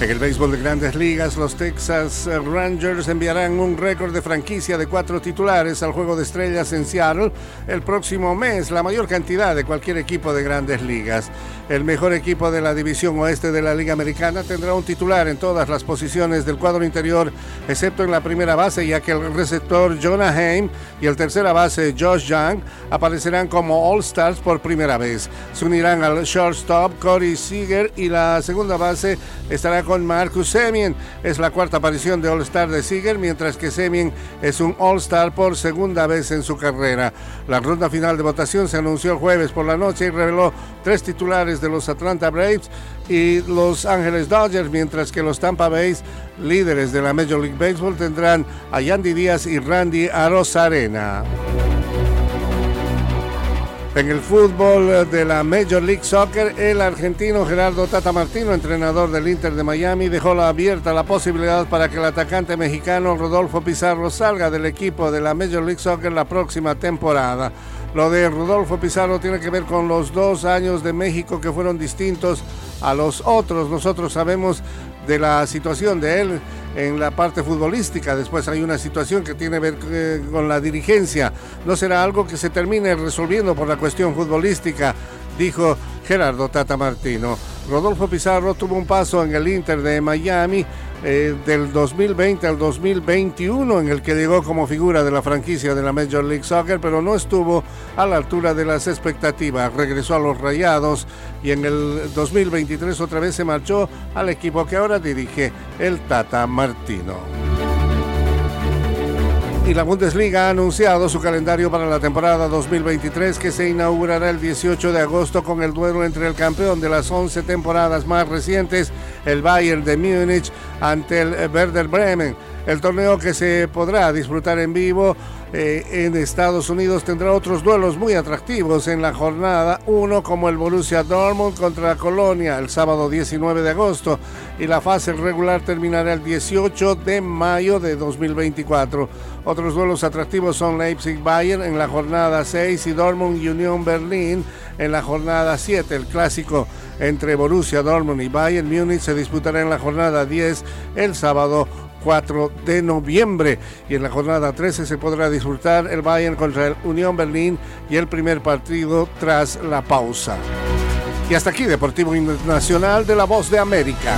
En el béisbol de grandes ligas, los Texas Rangers enviarán un récord de franquicia de cuatro titulares al Juego de Estrellas en Seattle el próximo mes, la mayor cantidad de cualquier equipo de grandes ligas. El mejor equipo de la división oeste de la Liga Americana tendrá un titular en todas las posiciones del cuadro interior, excepto en la primera base, ya que el receptor Jonah Haim y el tercera base Josh Young aparecerán como All-Stars por primera vez. Se unirán al shortstop Corey Seager y la segunda base estará con Marcus Semien. Es la cuarta aparición de All-Star de Seager, mientras que Semien es un All-Star por segunda vez en su carrera. La ronda final de votación se anunció el jueves por la noche y reveló tres titulares de los Atlanta Braves y Los Ángeles Dodgers, mientras que los Tampa Bay, líderes de la Major League Baseball, tendrán a Yandy Díaz y Randy Arozarena. En el fútbol de la Major League Soccer, el argentino Gerardo Tata Martino, entrenador del Inter de Miami, dejó abierta la posibilidad para que el atacante mexicano Rodolfo Pizarro salga del equipo de la Major League Soccer la próxima temporada. Lo de Rodolfo Pizarro tiene que ver con los dos años de México que fueron distintos a los otros. Nosotros sabemos de la situación de él en la parte futbolística. Después hay una situación que tiene que ver eh, con la dirigencia. No será algo que se termine resolviendo por la cuestión futbolística, dijo Gerardo Tata Martino. Rodolfo Pizarro tuvo un paso en el Inter de Miami eh, del 2020 al 2021 en el que llegó como figura de la franquicia de la Major League Soccer, pero no estuvo a la altura de las expectativas. Regresó a los Rayados y en el 2023 otra vez se marchó al equipo que ahora dirige el Tata Martino y la Bundesliga ha anunciado su calendario para la temporada 2023 que se inaugurará el 18 de agosto con el duelo entre el campeón de las 11 temporadas más recientes, el Bayern de Múnich, ante el Werder Bremen. El torneo que se podrá disfrutar en vivo eh, en Estados Unidos tendrá otros duelos muy atractivos en la jornada 1 como el Borussia Dortmund contra Colonia el sábado 19 de agosto y la fase regular terminará el 18 de mayo de 2024. Otros duelos atractivos son Leipzig-Bayern en la jornada 6 y Dortmund-Union Berlin en la jornada 7. El clásico entre Borussia Dortmund y Bayern Múnich se disputará en la jornada 10 el sábado 4 de noviembre. Y en la jornada 13 se podrá disfrutar el Bayern contra el Unión Berlín y el primer partido tras la pausa. Y hasta aquí Deportivo Internacional de la Voz de América.